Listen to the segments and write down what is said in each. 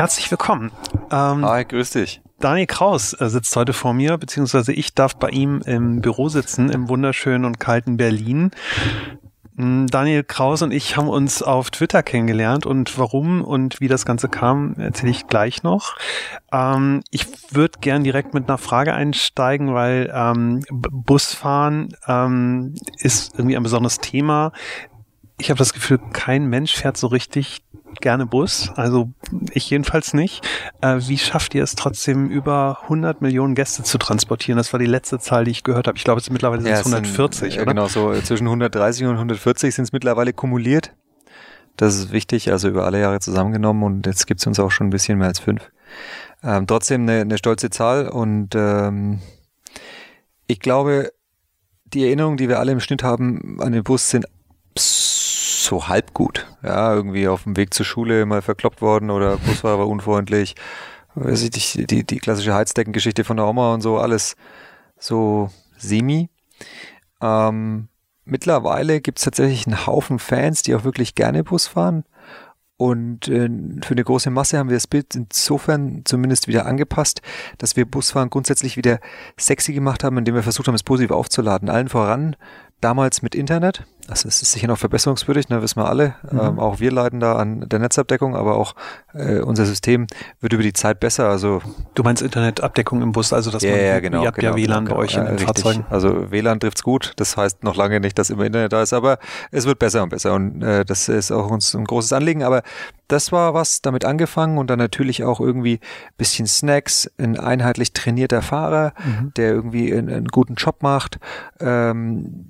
herzlich willkommen. Ähm, Hi, grüß dich. Daniel Kraus äh, sitzt heute vor mir, beziehungsweise ich darf bei ihm im Büro sitzen, im wunderschönen und kalten Berlin. Hm, Daniel Kraus und ich haben uns auf Twitter kennengelernt und warum und wie das Ganze kam, erzähle ich gleich noch. Ähm, ich würde gern direkt mit einer Frage einsteigen, weil ähm, Busfahren ähm, ist irgendwie ein besonderes Thema. Ich habe das Gefühl, kein Mensch fährt so richtig gerne Bus, also ich jedenfalls nicht. Äh, wie schafft ihr es trotzdem, über 100 Millionen Gäste zu transportieren? Das war die letzte Zahl, die ich gehört habe. Ich glaube, es sind mittlerweile ja, 140, sind, oder? Genau, so zwischen 130 und 140 sind es mittlerweile kumuliert. Das ist wichtig, also über alle Jahre zusammengenommen und jetzt gibt es uns auch schon ein bisschen mehr als fünf. Ähm, trotzdem eine, eine stolze Zahl und ähm, ich glaube, die Erinnerungen, die wir alle im Schnitt haben an den Bus, sind so halb gut. Ja, irgendwie auf dem Weg zur Schule mal verkloppt worden oder Busfahrer war unfreundlich. Weiß ich, die, die, die klassische Heizdeckengeschichte von der Oma und so, alles so semi. Ähm, mittlerweile gibt es tatsächlich einen Haufen Fans, die auch wirklich gerne Bus fahren. Und äh, für eine große Masse haben wir das Bild insofern zumindest wieder angepasst, dass wir Busfahren grundsätzlich wieder sexy gemacht haben, indem wir versucht haben, es positiv aufzuladen. Allen voran damals mit Internet. Also es ist sicher noch verbesserungswürdig, ne, wissen wir alle. Mhm. Ähm, auch wir leiden da an der Netzabdeckung, aber auch äh, unser System wird über die Zeit besser. Also du meinst Internetabdeckung im Bus, also dass ja, man ja, genau, ihr habt genau, ja WLAN genau, bei euch in den Fahrzeugen. Also WLAN trifft's gut. Das heißt noch lange nicht, dass immer Internet da ist, aber es wird besser und besser und äh, das ist auch uns ein großes Anliegen. Aber das war was damit angefangen und dann natürlich auch irgendwie bisschen Snacks, ein einheitlich trainierter Fahrer, mhm. der irgendwie einen, einen, guten Job macht. Ähm,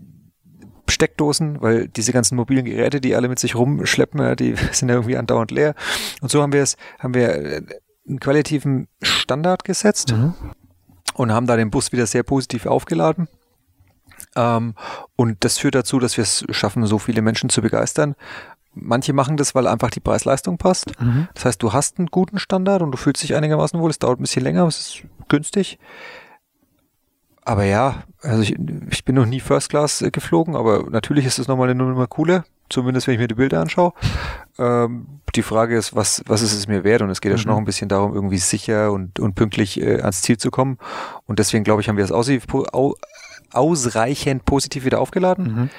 Steckdosen, weil diese ganzen mobilen Geräte, die alle mit sich rumschleppen, die sind ja irgendwie andauernd leer. Und so haben wir es, haben wir äh, einen qualitativen Standard gesetzt mhm. und haben da den Bus wieder sehr positiv aufgeladen. Ähm, und das führt dazu, dass wir es schaffen, so viele Menschen zu begeistern. Manche machen das, weil einfach die Preis-Leistung passt. Mhm. Das heißt, du hast einen guten Standard und du fühlst dich einigermaßen wohl. Es dauert ein bisschen länger, aber es ist günstig aber ja, also ich, ich bin noch nie First Class äh, geflogen, aber natürlich ist es nochmal eine Nummer cooler, zumindest wenn ich mir die Bilder anschaue. Ähm, die Frage ist, was, was ist es mir wert? Und es geht ja schon mhm. noch ein bisschen darum, irgendwie sicher und, und pünktlich äh, ans Ziel zu kommen. Und deswegen glaube ich, haben wir das aus, au, ausreichend positiv wieder aufgeladen mhm.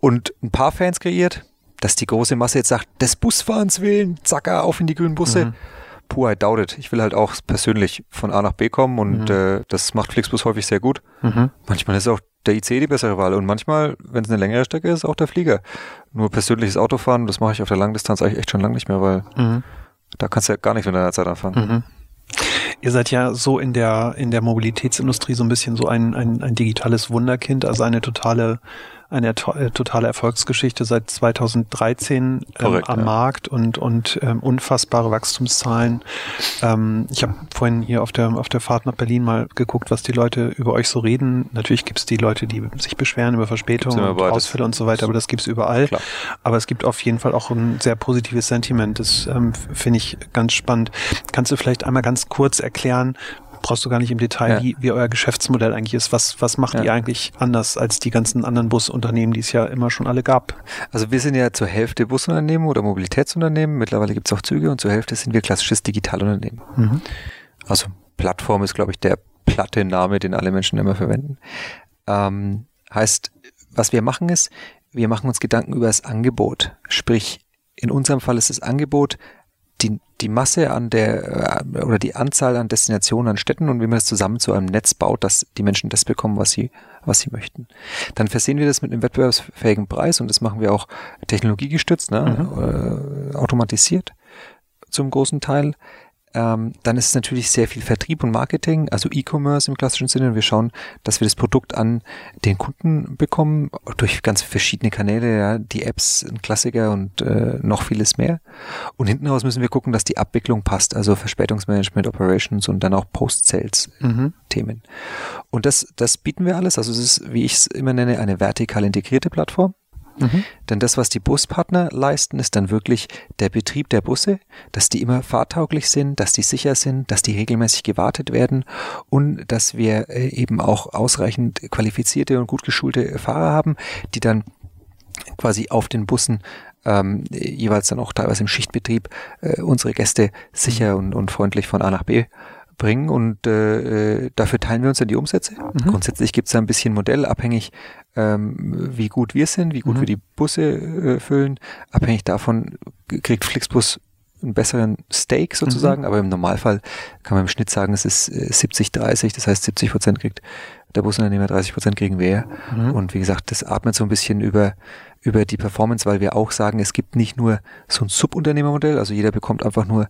und ein paar Fans kreiert, dass die große Masse jetzt sagt, des Busfahrens willen, zacker, auf in die grünen Busse. Mhm puh, I doubt it. Ich will halt auch persönlich von A nach B kommen und mhm. äh, das macht Flixbus häufig sehr gut. Mhm. Manchmal ist auch der IC die bessere Wahl und manchmal, wenn es eine längere Strecke ist, auch der Flieger. Nur persönliches Autofahren, das mache ich auf der Langdistanz eigentlich echt schon lange nicht mehr, weil mhm. da kannst du ja gar nicht mit deiner Zeit anfangen. Mhm. Ihr seid ja so in der in der Mobilitätsindustrie so ein bisschen so ein, ein, ein digitales Wunderkind, also eine totale eine äh, totale Erfolgsgeschichte seit 2013 ähm, Korrekt, am ja. Markt und, und ähm, unfassbare Wachstumszahlen. Ähm, ich habe vorhin hier auf der, auf der Fahrt nach Berlin mal geguckt, was die Leute über euch so reden. Natürlich gibt es die Leute, die sich beschweren über Verspätungen und Ausfälle und so weiter, aber das gibt es überall. Klar. Aber es gibt auf jeden Fall auch ein sehr positives Sentiment. Das ähm, finde ich ganz spannend. Kannst du vielleicht einmal ganz kurz erklären, brauchst du gar nicht im Detail, ja. wie, wie euer Geschäftsmodell eigentlich ist. Was, was macht ja. ihr eigentlich anders als die ganzen anderen Busunternehmen, die es ja immer schon alle gab? Also wir sind ja zur Hälfte Busunternehmen oder Mobilitätsunternehmen. Mittlerweile gibt es auch Züge und zur Hälfte sind wir klassisches Digitalunternehmen. Mhm. Also Plattform ist, glaube ich, der platte Name, den alle Menschen immer verwenden. Ähm, heißt, was wir machen ist, wir machen uns Gedanken über das Angebot. Sprich, in unserem Fall ist das Angebot die, die Masse an der äh, oder die Anzahl an Destinationen an Städten und wie man das zusammen zu einem Netz baut, dass die Menschen das bekommen, was sie, was sie möchten. Dann versehen wir das mit einem wettbewerbsfähigen Preis und das machen wir auch technologiegestützt, ne, mhm. äh, automatisiert zum großen Teil. Ähm, dann ist es natürlich sehr viel Vertrieb und Marketing, also E-Commerce im klassischen Sinne. wir schauen, dass wir das Produkt an den Kunden bekommen durch ganz verschiedene Kanäle, ja, die Apps, ein Klassiker und äh, noch vieles mehr. Und hinten raus müssen wir gucken, dass die Abwicklung passt, also Verspätungsmanagement, Operations und dann auch Post-Sales-Themen. Mhm. Und das, das bieten wir alles. Also es ist, wie ich es immer nenne, eine vertikal integrierte Plattform. Mhm. Denn das, was die Buspartner leisten, ist dann wirklich der Betrieb der Busse, dass die immer fahrtauglich sind, dass die sicher sind, dass die regelmäßig gewartet werden und dass wir äh, eben auch ausreichend qualifizierte und gut geschulte Fahrer haben, die dann quasi auf den Bussen ähm, jeweils dann auch teilweise im Schichtbetrieb äh, unsere Gäste sicher und, und freundlich von A nach B bringen und äh, äh dafür teilen wir uns dann die Umsätze. Mhm. Grundsätzlich gibt es da ein bisschen Modell, abhängig ähm, wie gut wir sind, wie gut mhm. wir die Busse äh, füllen. Abhängig davon kriegt Flixbus einen besseren Stake sozusagen, mhm. aber im Normalfall kann man im Schnitt sagen, es ist 70-30, äh, das heißt 70 Prozent kriegt der Busunternehmer, 30 Prozent kriegen wir. Mhm. Und wie gesagt, das atmet so ein bisschen über, über die Performance, weil wir auch sagen, es gibt nicht nur so ein Subunternehmermodell, also jeder bekommt einfach nur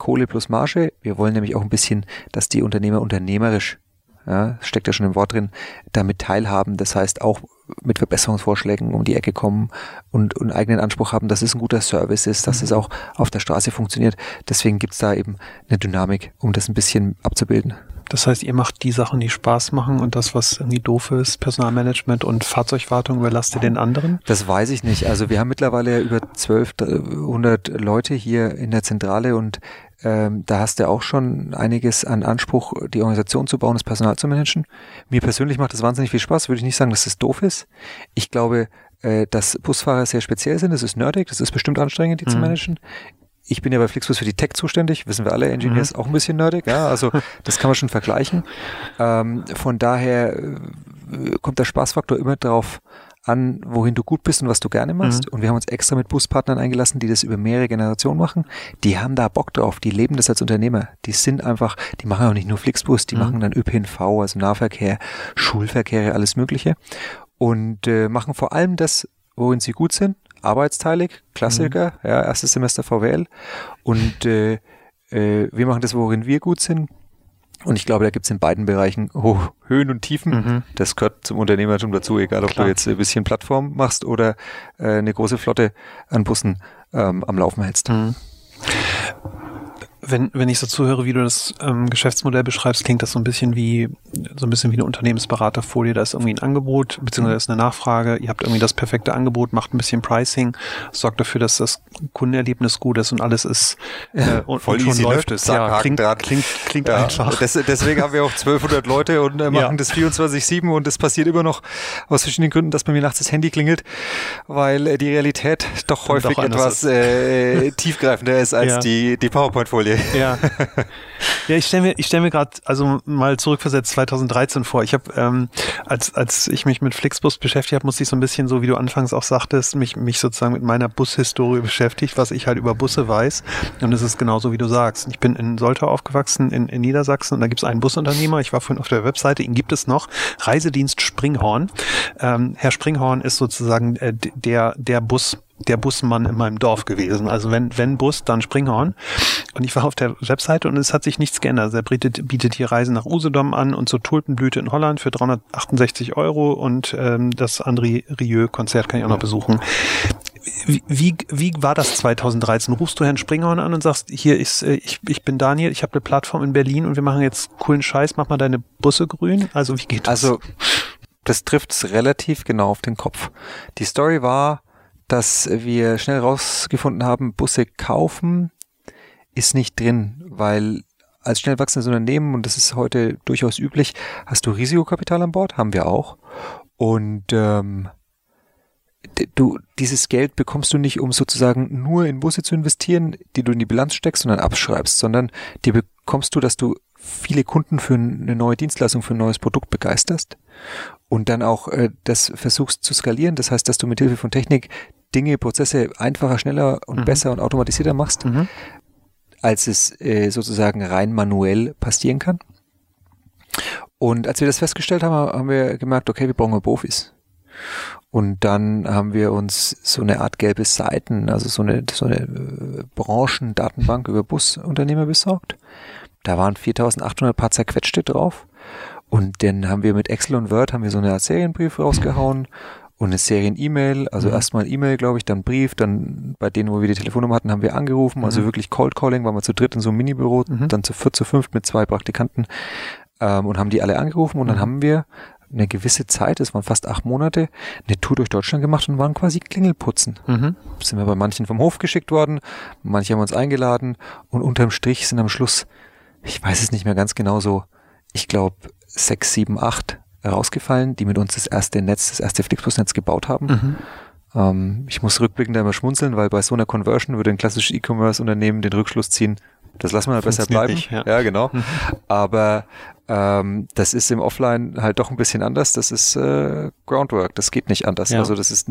Kohle plus Marge. Wir wollen nämlich auch ein bisschen, dass die Unternehmer unternehmerisch, ja, steckt ja schon im Wort drin, damit teilhaben. Das heißt auch mit Verbesserungsvorschlägen um die Ecke kommen und, und eigenen Anspruch haben, dass es ein guter Service ist, dass mhm. es auch auf der Straße funktioniert. Deswegen gibt's da eben eine Dynamik, um das ein bisschen abzubilden. Das heißt, ihr macht die Sachen, die Spaß machen und das, was irgendwie doof ist, Personalmanagement und Fahrzeugwartung überlasst ihr den anderen? Das weiß ich nicht. Also wir haben mittlerweile über 1200 Leute hier in der Zentrale und ähm, da hast du auch schon einiges an Anspruch, die Organisation zu bauen, das Personal zu managen. Mir persönlich macht das wahnsinnig viel Spaß. Würde ich nicht sagen, dass das doof ist. Ich glaube, äh, dass Busfahrer sehr speziell sind. Das ist nerdig, das ist bestimmt anstrengend, die mhm. zu managen. Ich bin ja bei Flixbus für die Tech zuständig, wissen wir alle, Engineers mhm. auch ein bisschen nerdig, ja, also das kann man schon vergleichen. Ähm, von daher äh, kommt der Spaßfaktor immer darauf an, wohin du gut bist und was du gerne machst. Mhm. Und wir haben uns extra mit Buspartnern eingelassen, die das über mehrere Generationen machen. Die haben da Bock drauf, die leben das als Unternehmer. Die sind einfach, die machen auch nicht nur Flixbus, die mhm. machen dann ÖPNV, also Nahverkehr, Schulverkehre, alles Mögliche. Und äh, machen vor allem das, worin sie gut sind, arbeitsteilig, Klassiker, mhm. ja, erstes Semester VWL. Und äh, äh, wir machen das, worin wir gut sind, und ich glaube, da gibt es in beiden Bereichen Hoch Höhen und Tiefen. Mhm. Das gehört zum Unternehmertum dazu, egal ob Klar. du jetzt ein bisschen Plattform machst oder äh, eine große Flotte an Bussen ähm, am Laufen hältst. Mhm wenn, wenn ich so zuhöre, wie du das ähm, Geschäftsmodell beschreibst, klingt das so ein bisschen wie so ein bisschen wie eine Unternehmensberaterfolie. Da ist irgendwie ein Angebot, beziehungsweise ist eine Nachfrage. Ihr habt irgendwie das perfekte Angebot, macht ein bisschen Pricing, sorgt dafür, dass das Kundenerlebnis gut ist und alles ist äh, und, Voll und schon easy, läuft es. Ja, klingt, klingt, klingt ja, einfach. Das, deswegen haben wir auch 1200 Leute und äh, machen ja. das 24/7 und es passiert immer noch aus verschiedenen Gründen, dass bei mir nachts das Handy klingelt, weil äh, die Realität doch häufig doch etwas äh, tiefgreifender ist als ja. die die PowerPoint-Folie. Ja. Ja, ich stelle mir, ich stelle mir gerade, also mal zurückversetzt 2013 vor. Ich habe, ähm, als als ich mich mit Flixbus beschäftigt habe, musste ich so ein bisschen, so wie du anfangs auch sagtest, mich mich sozusagen mit meiner Bushistorie beschäftigt, was ich halt über Busse weiß. Und es ist genauso wie du sagst. Ich bin in Soltau aufgewachsen in, in Niedersachsen und da gibt es einen Busunternehmer. Ich war vorhin auf der Webseite, ihn gibt es noch. Reisedienst Springhorn. Ähm, Herr Springhorn ist sozusagen äh, der der Bus der Busmann in meinem Dorf gewesen. Also wenn, wenn Bus, dann Springhorn. Und ich war auf der Webseite und es hat sich nichts geändert. Also er bietet, bietet hier Reisen nach Usedom an und zur Tulpenblüte in Holland für 368 Euro und ähm, das André Rieu-Konzert kann ich auch noch besuchen. Wie, wie, wie war das 2013? Rufst du Herrn Springhorn an und sagst, hier ist, äh, ich, ich bin Daniel, ich habe eine Plattform in Berlin und wir machen jetzt coolen Scheiß, mach mal deine Busse grün? Also wie geht das? Also das trifft's relativ genau auf den Kopf. Die Story war, dass wir schnell rausgefunden haben, Busse kaufen ist nicht drin, weil als schnell wachsendes Unternehmen, und das ist heute durchaus üblich, hast du Risikokapital an Bord, haben wir auch. Und ähm, du, dieses Geld bekommst du nicht, um sozusagen nur in Busse zu investieren, die du in die Bilanz steckst und dann abschreibst, sondern die bekommst du, dass du viele Kunden für eine neue Dienstleistung, für ein neues Produkt begeisterst und dann auch äh, das versuchst zu skalieren. Das heißt, dass du mit Hilfe von Technik Dinge, Prozesse einfacher, schneller und mhm. besser und automatisierter machst, mhm. als es äh, sozusagen rein manuell passieren kann. Und als wir das festgestellt haben, haben wir gemerkt, okay, wir brauchen Profis. Und dann haben wir uns so eine Art gelbe Seiten, also so eine, so eine äh, Branchendatenbank über Busunternehmer besorgt. Da waren 4800 paar zerquetschte drauf. Und dann haben wir mit Excel und Word haben wir so eine Art Serienbrief rausgehauen und eine Serien-E-Mail, also mhm. erstmal E-Mail, glaube ich, dann Brief, dann bei denen, wo wir die Telefonnummer hatten, haben wir angerufen, also mhm. wirklich Cold Calling, waren wir zu dritt in so einem Minibüro, mhm. dann zu viert, zu fünft mit zwei Praktikanten ähm, und haben die alle angerufen und dann mhm. haben wir eine gewisse Zeit, es waren fast acht Monate, eine Tour durch Deutschland gemacht und waren quasi Klingelputzen. Mhm. Sind wir bei manchen vom Hof geschickt worden, manche haben uns eingeladen und unterm Strich sind am Schluss, ich weiß es nicht mehr ganz genau so, ich glaube sechs, sieben, acht rausgefallen, die mit uns das erste Netz, das erste Flixbus-Netz gebaut haben. Mhm. Ähm, ich muss rückblickend immer schmunzeln, weil bei so einer Conversion würde ein klassisches E-Commerce-Unternehmen den Rückschluss ziehen, das lassen wir halt besser bleiben. Nicht, ja. ja. genau. Mhm. Aber ähm, das ist im Offline halt doch ein bisschen anders. Das ist äh, Groundwork. Das geht nicht anders. Ja. Also das ist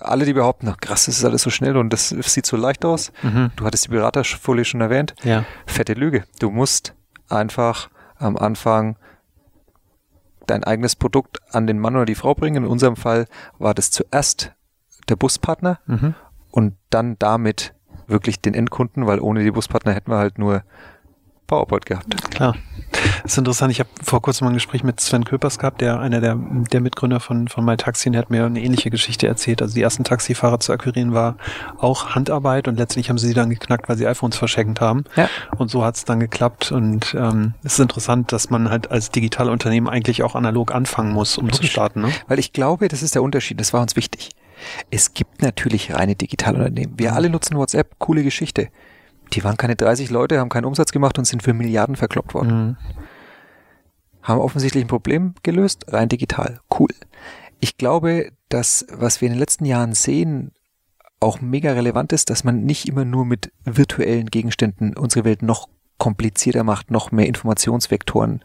alle, die behaupten, ach, krass, das ist alles so schnell und das sieht so leicht aus. Mhm. Du hattest die Beraterfolie schon erwähnt. Ja. Fette Lüge. Du musst einfach am Anfang dein eigenes Produkt an den Mann oder die Frau bringen. In unserem Fall war das zuerst der Buspartner mhm. und dann damit wirklich den Endkunden, weil ohne die Buspartner hätten wir halt nur PowerPoint gehabt. Klar. Das ist interessant. Ich habe vor kurzem mal ein Gespräch mit Sven Köpers gehabt, der einer der, der Mitgründer von, von MyTaxi, der hat mir eine ähnliche Geschichte erzählt. Also die ersten Taxifahrer zu akquirieren war auch Handarbeit und letztlich haben sie sie dann geknackt, weil sie iPhones verschenkt haben. Ja. Und so hat es dann geklappt. Und ähm, es ist interessant, dass man halt als Digitalunternehmen eigentlich auch analog anfangen muss, um Logisch. zu starten. Ne? Weil ich glaube, das ist der Unterschied. Das war uns wichtig. Es gibt natürlich reine Digitalunternehmen. Wir alle nutzen WhatsApp, coole Geschichte. Die waren keine 30 Leute, haben keinen Umsatz gemacht und sind für Milliarden verkloppt worden. Mhm. Haben offensichtlich ein Problem gelöst, rein digital. Cool. Ich glaube, dass was wir in den letzten Jahren sehen, auch mega relevant ist, dass man nicht immer nur mit virtuellen Gegenständen unsere Welt noch komplizierter macht, noch mehr Informationsvektoren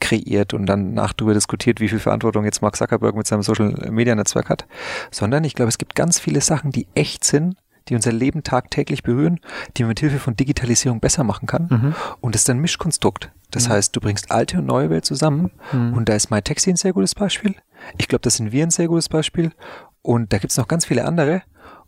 kreiert und dann nach darüber diskutiert, wie viel Verantwortung jetzt Mark Zuckerberg mit seinem Social Media Netzwerk hat, sondern ich glaube, es gibt ganz viele Sachen, die echt sind, die unser Leben tagtäglich berühren, die man mit Hilfe von Digitalisierung besser machen kann. Mhm. Und das ist ein Mischkonstrukt. Das mhm. heißt, du bringst alte und neue Welt zusammen. Mhm. Und da ist MyTaxi ein sehr gutes Beispiel. Ich glaube, das sind wir ein sehr gutes Beispiel. Und da gibt es noch ganz viele andere.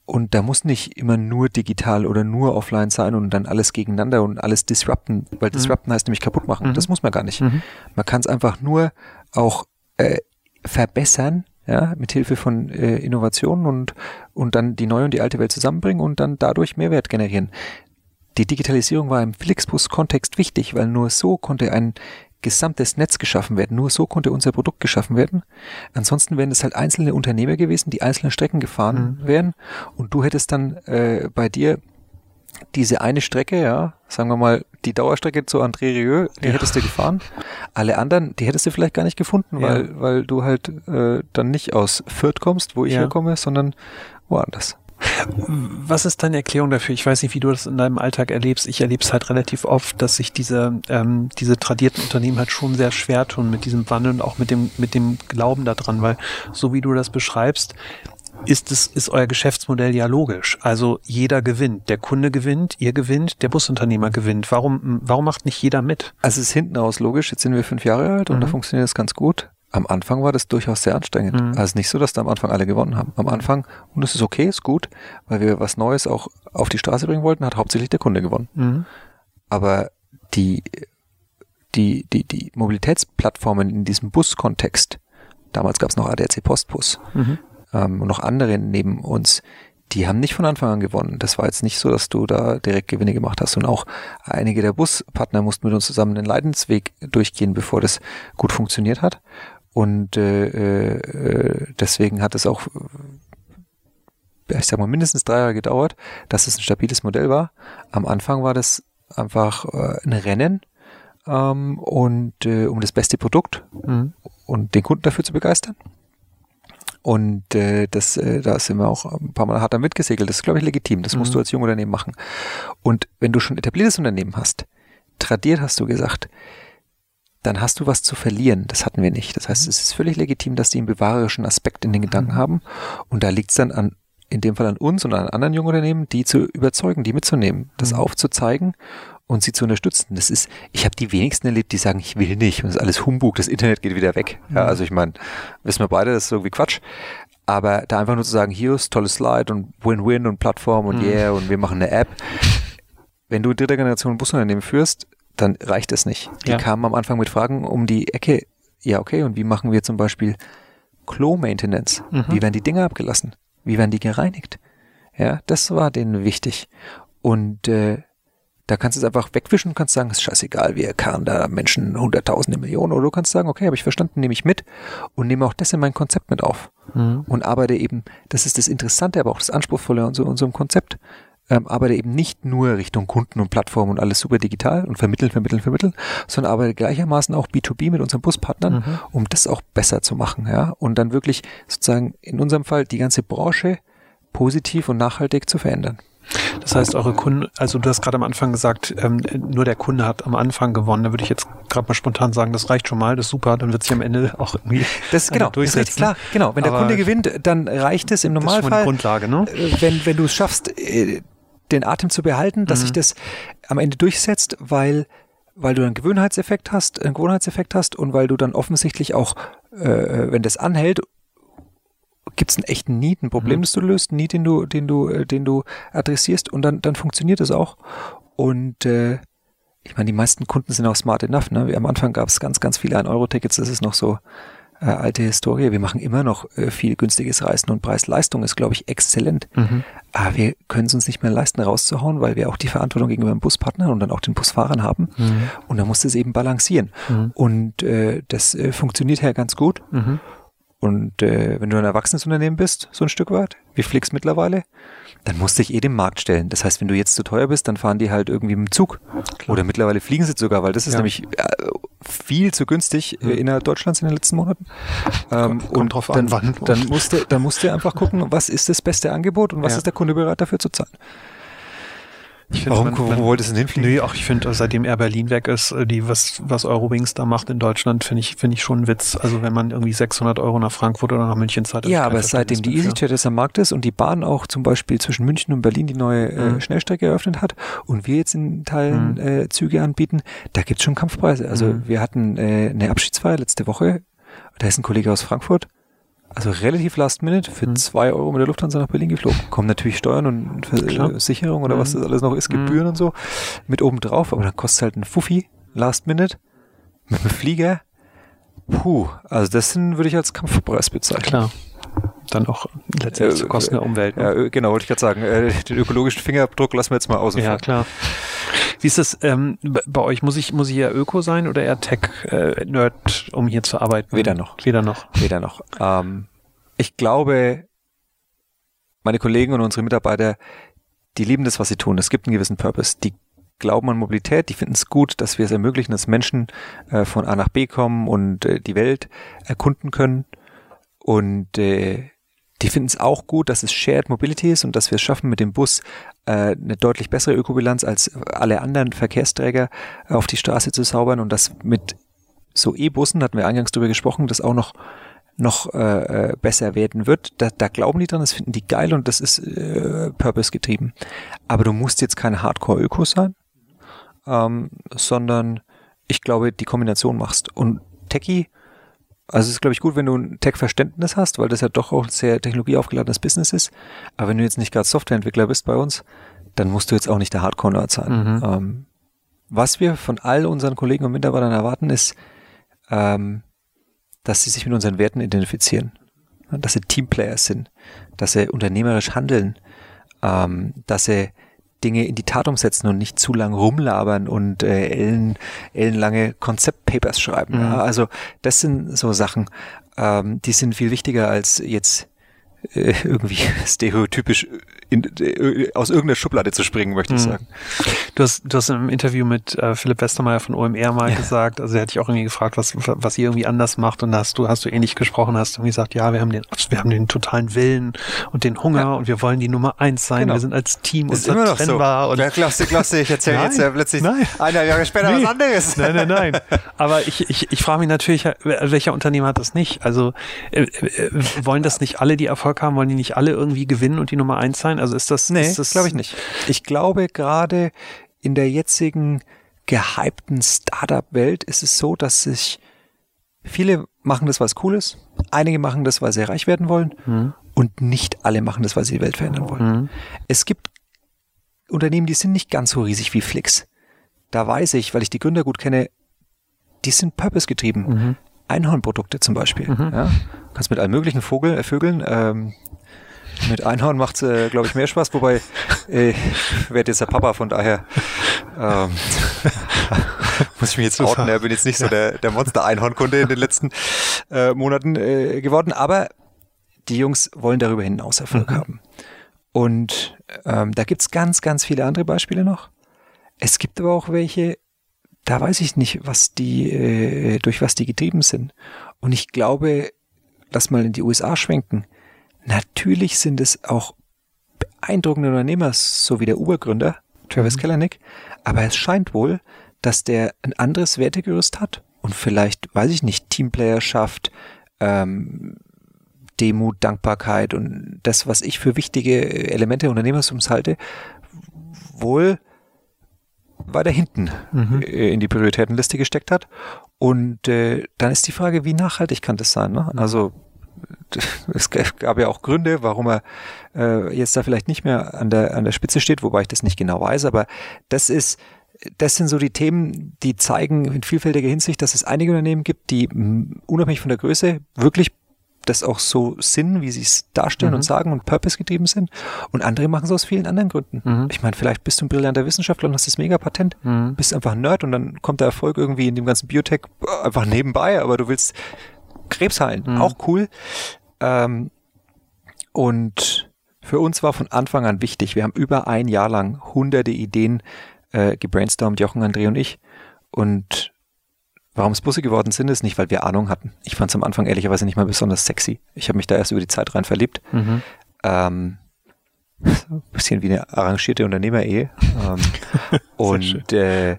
Und da muss nicht immer nur digital oder nur offline sein und dann alles gegeneinander und alles disrupten, weil mhm. disrupten heißt nämlich kaputt machen. Mhm. Das muss man gar nicht. Mhm. Man kann es einfach nur auch äh, verbessern, ja, mit Hilfe von äh, Innovationen und, und dann die neue und die alte Welt zusammenbringen und dann dadurch Mehrwert generieren. Die Digitalisierung war im Flixbus-Kontext wichtig, weil nur so konnte ein gesamtes Netz geschaffen werden. Nur so konnte unser Produkt geschaffen werden. Ansonsten wären es halt einzelne Unternehmer gewesen, die einzelne Strecken gefahren mhm. wären. Und du hättest dann äh, bei dir diese eine Strecke, ja, sagen wir mal, die Dauerstrecke zu André Rieu, die ja. hättest du gefahren. Alle anderen, die hättest du vielleicht gar nicht gefunden, ja. weil, weil du halt äh, dann nicht aus Fürth kommst, wo ich ja. herkomme, sondern woanders. Was ist deine Erklärung dafür? Ich weiß nicht, wie du das in deinem Alltag erlebst. Ich erlebe es halt relativ oft, dass sich diese, ähm, diese tradierten Unternehmen halt schon sehr schwer tun mit diesem Wandel und auch mit dem, mit dem Glauben daran, weil so wie du das beschreibst, ist es, ist euer Geschäftsmodell ja logisch. Also jeder gewinnt. Der Kunde gewinnt, ihr gewinnt, der Busunternehmer gewinnt. Warum, warum macht nicht jeder mit? Also es ist hinten aus logisch. Jetzt sind wir fünf Jahre alt und mhm. da funktioniert es ganz gut. Am Anfang war das durchaus sehr anstrengend. Mhm. Also nicht so, dass da am Anfang alle gewonnen haben. Am Anfang, und es ist okay, ist gut, weil wir was Neues auch auf die Straße bringen wollten, hat hauptsächlich der Kunde gewonnen. Mhm. Aber die, die, die, die Mobilitätsplattformen in diesem Buskontext, damals gab es noch ADAC Postbus mhm. Ähm, und noch andere neben uns, die haben nicht von Anfang an gewonnen. Das war jetzt nicht so, dass du da direkt Gewinne gemacht hast. Und auch einige der Buspartner mussten mit uns zusammen den Leidensweg durchgehen, bevor das gut funktioniert hat. Und äh, äh, deswegen hat es auch, ich sag mal, mindestens drei Jahre gedauert, dass es ein stabiles Modell war. Am Anfang war das einfach äh, ein Rennen ähm, und äh, um das beste Produkt mhm. und den Kunden dafür zu begeistern. Und äh, das, äh, da sind wir auch ein paar Mal hart damit gesegelt. Das ist, glaube ich, legitim. Das mhm. musst du als Jungunternehmen machen. Und wenn du schon etabliertes Unternehmen hast, tradiert hast du gesagt, dann hast du was zu verlieren. Das hatten wir nicht. Das heißt, mhm. es ist völlig legitim, dass die einen bewahrerischen Aspekt in den Gedanken mhm. haben. Und da liegt es dann an, in dem Fall an uns und an anderen Jungunternehmen, die zu überzeugen, die mitzunehmen, das mhm. aufzuzeigen und sie zu unterstützen. Das ist, ich habe die wenigsten erlebt, die sagen, ich will nicht. Und das ist alles Humbug, das Internet geht wieder weg. Ja, mhm. also ich meine, wissen wir beide, das ist irgendwie Quatsch. Aber da einfach nur zu sagen, hier ist tolles Slide und Win-Win und Plattform und mhm. yeah und wir machen eine App. Wenn du dritter Generation Busunternehmen führst, dann reicht es nicht. Die ja. kamen am Anfang mit Fragen um die Ecke. Ja, okay, und wie machen wir zum Beispiel Klo-Maintenance? Mhm. Wie werden die Dinge abgelassen? Wie werden die gereinigt? Ja, das war denen wichtig. Und äh, da kannst du es einfach wegwischen und kannst sagen, ist scheißegal, wir karren da Menschen hunderttausende Millionen. Oder du kannst sagen, okay, habe ich verstanden, nehme ich mit und nehme auch das in mein Konzept mit auf. Mhm. Und arbeite eben, das ist das Interessante, aber auch das Anspruchsvolle an so unserem Konzept ähm, arbeite eben nicht nur Richtung Kunden und Plattformen und alles super digital und vermitteln, vermitteln, vermitteln, sondern arbeite gleichermaßen auch B2B mit unseren Buspartnern, mhm. um das auch besser zu machen, ja, und dann wirklich sozusagen in unserem Fall die ganze Branche positiv und nachhaltig zu verändern. Das heißt, eure Kunden, also du hast gerade am Anfang gesagt, ähm, nur der Kunde hat am Anfang gewonnen. Da würde ich jetzt gerade mal spontan sagen, das reicht schon mal, das ist super, dann wird sich am Ende auch irgendwie das genau durchsetzen. Das ist klar, genau. Wenn der Kunde gewinnt, dann reicht es im Normalfall. Das ist schon die Grundlage, ne? Äh, wenn wenn du es schaffst, äh, den Atem zu behalten, dass mhm. sich das am Ende durchsetzt, weil weil du einen Gewohnheitseffekt hast, einen Gewohnheitseffekt hast und weil du dann offensichtlich auch, äh, wenn das anhält gibt es einen echten Need, ein Problem, mhm. das du löst, ein Need, den du, den du, äh, den du adressierst und dann, dann funktioniert es auch. Und äh, ich meine, die meisten Kunden sind auch smart enough. Ne? Am Anfang gab es ganz, ganz viele Ein-Euro-Tickets, das ist noch so äh, alte Historie. Wir machen immer noch äh, viel günstiges Reisen und Preis-Leistung ist, glaube ich, exzellent. Mhm. Aber wir können es uns nicht mehr leisten, rauszuhauen, weil wir auch die Verantwortung gegenüber dem Buspartner und dann auch den Busfahrern haben. Mhm. Und da musst du es eben balancieren. Mhm. Und äh, das äh, funktioniert ja ganz gut. Und äh, wenn du ein erwachsenes Unternehmen bist, so ein Stück weit, wie Flix mittlerweile, dann musst du dich eh dem Markt stellen. Das heißt, wenn du jetzt zu teuer bist, dann fahren die halt irgendwie mit dem Zug. Klar. Oder mittlerweile fliegen sie sogar, weil das ist ja. nämlich äh, viel zu günstig äh, innerhalb Deutschlands in den letzten Monaten. Ähm, kommt, und drauf an, wann. Dann musst, du, dann musst du einfach gucken, was ist das beste Angebot und was ja. ist der Kunde bereit dafür zu zahlen. Ich find, Warum, man, man, wo wolltest du denn hinfliegen? Nee, auch ich finde, seitdem Air Berlin weg ist, äh, die, was, was Eurowings da macht in Deutschland, finde ich, finde ich schon ein Witz. Also wenn man irgendwie 600 Euro nach Frankfurt oder nach München zahlt. Ja, aber seitdem die EasyJet jetzt am Markt ist und die Bahn auch zum Beispiel zwischen München und Berlin die neue äh, mhm. Schnellstrecke eröffnet hat und wir jetzt in Teilen mhm. äh, Züge anbieten, da gibt's schon Kampfpreise. Also mhm. wir hatten äh, eine Abschiedsfeier letzte Woche. Da ist ein Kollege aus Frankfurt also relativ last minute, für mhm. zwei Euro mit der Lufthansa nach Berlin geflogen. Kommen natürlich Steuern und Versicherung oder mhm. was das alles noch ist, Gebühren mhm. und so mit oben drauf, aber dann kostet halt ein Fuffi last minute mit einem Flieger. Puh, also das würde ich als Kampfpreis bezeichnen. Klar. Dann auch letztendlich äh, zu Kosten der Umwelt. Ne? Ja, genau, wollte ich gerade sagen. Äh, den ökologischen Fingerabdruck lassen wir jetzt mal außen Ja, klar. Wie ist das ähm, bei euch? Muss ich, muss ich eher Öko sein oder eher Tech-Nerd, äh, um hier zu arbeiten? Weder noch. Weder noch. Weder noch. Ähm, ich glaube, meine Kollegen und unsere Mitarbeiter, die lieben das, was sie tun. Es gibt einen gewissen Purpose. Die glauben an Mobilität, die finden es gut, dass wir es ermöglichen, dass Menschen äh, von A nach B kommen und äh, die Welt erkunden können. Und äh, die finden es auch gut, dass es Shared Mobility ist und dass wir es schaffen, mit dem Bus äh, eine deutlich bessere Ökobilanz als alle anderen Verkehrsträger auf die Straße zu zaubern und das mit so E-Bussen, hatten wir eingangs darüber gesprochen, das auch noch noch äh, äh, besser werden wird. Da, da glauben die dran, das finden die geil und das ist äh, Purpose getrieben. Aber du musst jetzt kein Hardcore-Öko sein, ähm, sondern ich glaube, die Kombination machst. Und Techie also es ist, glaube ich, gut, wenn du ein Tech-Verständnis hast, weil das ja doch auch ein sehr technologieaufgeladenes Business ist. Aber wenn du jetzt nicht gerade Softwareentwickler bist bei uns, dann musst du jetzt auch nicht der Hardcore-Nerd sein. Mhm. Ähm, was wir von all unseren Kollegen und Mitarbeitern erwarten, ist, ähm, dass sie sich mit unseren Werten identifizieren. Dass sie Teamplayers sind, dass sie unternehmerisch handeln, ähm, dass sie Dinge in die Tat umsetzen und nicht zu lang rumlabern und äh, ellen, ellenlange Konzeptpapers schreiben. Mhm. Ja, also das sind so Sachen, ähm, die sind viel wichtiger als jetzt äh, irgendwie stereotypisch in, äh, aus irgendeiner Schublade zu springen, möchte ich mhm. sagen. Du hast, du hast im Interview mit äh, Philipp Westermeier von OMR mal ja. gesagt, also er hat dich auch irgendwie gefragt, was, was ihr irgendwie anders macht und hast du, hast du ähnlich gesprochen, hast du gesagt, ja, wir haben den, wir haben den totalen Willen und den Hunger ja. und wir wollen die Nummer eins sein, genau. wir sind als Team ist unzertrennbar. So. Und ja, klasse, klasse, ich erzähle jetzt ja plötzlich nein. eineinhalb Jahre später nee. was anderes. Nein, nein, nein. Aber ich, ich, ich frage mich natürlich, welcher Unternehmer hat das nicht? Also äh, äh, wollen das nicht alle, die Erfolg haben, wollen die nicht alle irgendwie gewinnen und die Nummer eins sein? Also ist das, nee, ist das glaube ich nicht. Ich glaube gerade in der jetzigen gehypten Startup-Welt ist es so, dass sich viele machen das, was cool ist. Einige machen das, weil sie reich werden wollen. Mhm. Und nicht alle machen das, weil sie die Welt verändern wollen. Mhm. Es gibt Unternehmen, die sind nicht ganz so riesig wie Flix. Da weiß ich, weil ich die Gründer gut kenne, die sind purpose-getrieben. Mhm. Einhornprodukte zum Beispiel. Mhm. Ja? Du kannst mit allen möglichen Vogel, äh, Vögeln ähm, mit Einhorn macht äh, glaube ich, mehr Spaß, wobei äh, ich werde jetzt der Papa, von daher ähm, muss ich mich jetzt outen. Er bin jetzt nicht so der, der Monster-Einhorn-Kunde in den letzten äh, Monaten äh, geworden, aber die Jungs wollen darüber hinaus Erfolg mhm. haben. Und Ähm, da gibt's ganz, ganz viele andere Beispiele noch. Es gibt aber auch welche, da weiß ich nicht, was die, äh, durch was die getrieben sind. Und ich glaube, lass mal in die USA schwenken. Natürlich sind es auch beeindruckende Unternehmer, so wie der Uber-Gründer, Travis mhm. Kalanick. Aber es scheint wohl, dass der ein anderes Wertegerüst hat und vielleicht, weiß ich nicht, Teamplayer schafft, ähm, Demut, Dankbarkeit und das, was ich für wichtige Elemente Unternehmertums halte, wohl weiter hinten mhm. Äh, in die Prioritätenliste gesteckt hat. Und äh, dann ist die Frage, wie nachhaltig kann das sein? Ne? Also es gab ja auch Gründe, warum er äh, jetzt da vielleicht nicht mehr an der, an der Spitze steht, wobei ich das nicht genau weiß, aber das ist, das sind so die Themen, die zeigen in vielfältiger Hinsicht, dass es einige Unternehmen gibt, die unabhängig von der Größe wirklich das auch so sind, wie sie es darstellen mhm. und sagen und Purpose getrieben sind. Und andere machen es aus vielen anderen Gründen. Mhm. Ich meine, vielleicht bist du ein brillanter Wissenschaftler und hast das Mega-Patent, mhm. bist einfach ein Nerd und dann kommt der Erfolg irgendwie in dem ganzen Biotech einfach nebenbei, aber du willst Krebs heilen. Mhm. Auch cool. Ähm, und für uns war von Anfang an wichtig, wir haben über ein Jahr lang hunderte Ideen äh, gebrainstormt, Jochen, André und ich. Und Warum es Busse geworden sind, ist nicht, weil wir Ahnung hatten. Ich fand es am Anfang ehrlicherweise nicht mal besonders sexy. Ich habe mich da erst über die Zeit rein verliebt. Mhm. Ähm, ein bisschen wie eine arrangierte Unternehmer-Ehe. Ähm, und äh,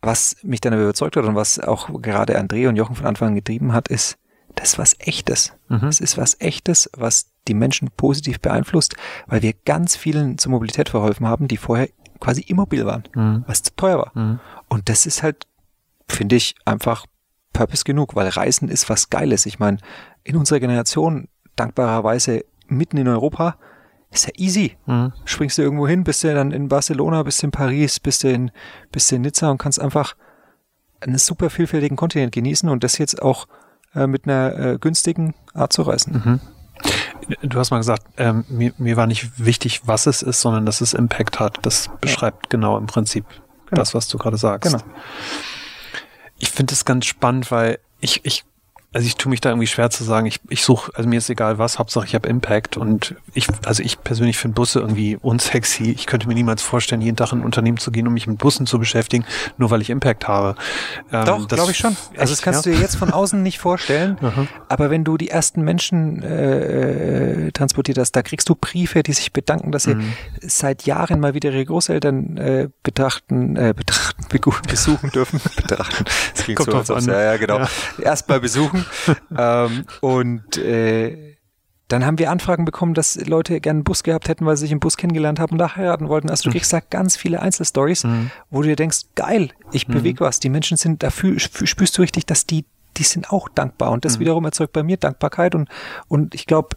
was mich dann überzeugt hat und was auch gerade André und Jochen von Anfang an getrieben hat, ist, das ist was Echtes. Mhm. Das ist was Echtes, was die Menschen positiv beeinflusst, weil wir ganz vielen zur Mobilität verholfen haben, die vorher quasi immobil waren, mhm. was zu teuer war. Mhm. Und das ist halt finde ich einfach Purpose genug, weil Reisen ist was Geiles. Ich meine, in unserer Generation, dankbarerweise mitten in Europa, ist ja easy. Mhm. Springst du irgendwo hin, bist du dann in Barcelona, bist du in Paris, bist du in, bist du in Nizza und kannst einfach einen super vielfältigen Kontinent genießen und das jetzt auch äh, mit einer äh, günstigen Art zu reisen. Mhm. Du hast mal gesagt, ähm, mir, mir war nicht wichtig, was es ist, sondern dass es Impact hat. Das beschreibt ja. genau im Prinzip genau. das, was du gerade sagst. Genau. Ich finde es ganz spannend, weil ich, ich also ich tue mich da irgendwie schwer zu sagen, ich, ich suche, also mir ist egal was, Hauptsache ich habe Impact und ich, also ich persönlich finde Busse irgendwie unsexy. Ich könnte mir niemals vorstellen, jeden Tag in ein Unternehmen zu gehen, um mich mit Bussen zu beschäftigen, nur weil ich Impact habe. Ähm, Doch, glaube ich schon. Also das kannst ja? du dir jetzt von außen nicht vorstellen, aber wenn du die ersten Menschen äh, äh, transportiert hast, da kriegst du Briefe, die sich bedanken, dass sie mhm. seit Jahren mal wieder ihre Großeltern äh, betrachten, äh, betrachten, besuchen dürfen. betrachten. Das klingt Kommt so, als ja, ja, genau. Ja. Erstmal besuchen ähm, und äh, dann haben wir Anfragen bekommen, dass Leute gerne einen Bus gehabt hätten, weil sie sich im Bus kennengelernt haben und da heiraten wollten. Also du mhm. kriegst da ganz viele Einzelstories, mhm. wo du dir denkst, geil, ich mhm. bewege was. Die Menschen sind dafür, spürst du richtig, dass die, die sind auch dankbar. Und das mhm. wiederum erzeugt bei mir Dankbarkeit. Und, und ich glaube,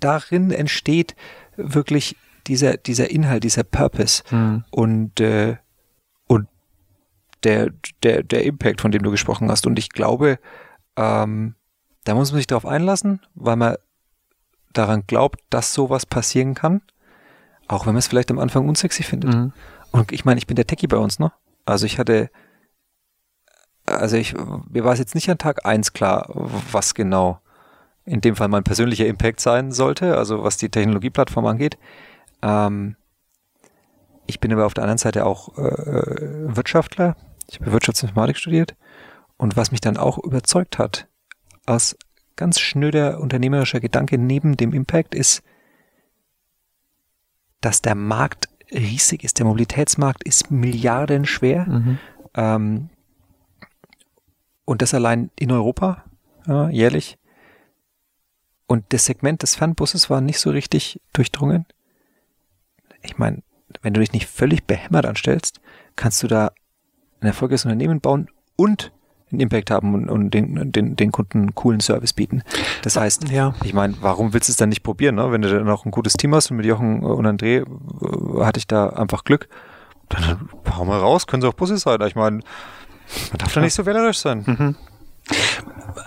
darin entsteht wirklich dieser, dieser Inhalt, dieser Purpose. Mhm. Und, äh, und der, der, der Impact, von dem du gesprochen hast. Und ich glaube, ähm, da muss man sich darauf einlassen, weil man daran glaubt, dass sowas passieren kann, auch wenn man es vielleicht am Anfang unsexy findet. Mhm. Und ich meine, ich bin der Techie bei uns, ne? Also ich hatte, also ich, mir war es jetzt nicht an Tag eins klar, was genau in dem Fall mein persönlicher Impact sein sollte, also was die Technologieplattform angeht. Ähm, ich bin aber auf der anderen Seite auch äh, Wirtschaftler. Ich habe Wirtschaftsinformatik studiert und was mich dann auch überzeugt hat, als ganz schnöder unternehmerischer Gedanke neben dem Impact ist, dass der Markt riesig ist. Der Mobilitätsmarkt ist milliardenschwer. Mhm. Ähm, und das allein in Europa ja, jährlich. Und das Segment des Fernbusses war nicht so richtig durchdrungen. Ich meine, wenn du dich nicht völlig behämmert anstellst, kannst du da ein erfolgreiches Unternehmen bauen und einen Impact haben und, und den, den, den Kunden einen coolen Service bieten. Das heißt, ja. ich meine, warum willst du es dann nicht probieren, ne? wenn du dann noch ein gutes Team hast und mit Jochen und André äh, hatte ich da einfach Glück, dann hauen wir raus, können sie auch Busse sein. Ich meine, man darf da nicht so wählerisch sein. Mhm.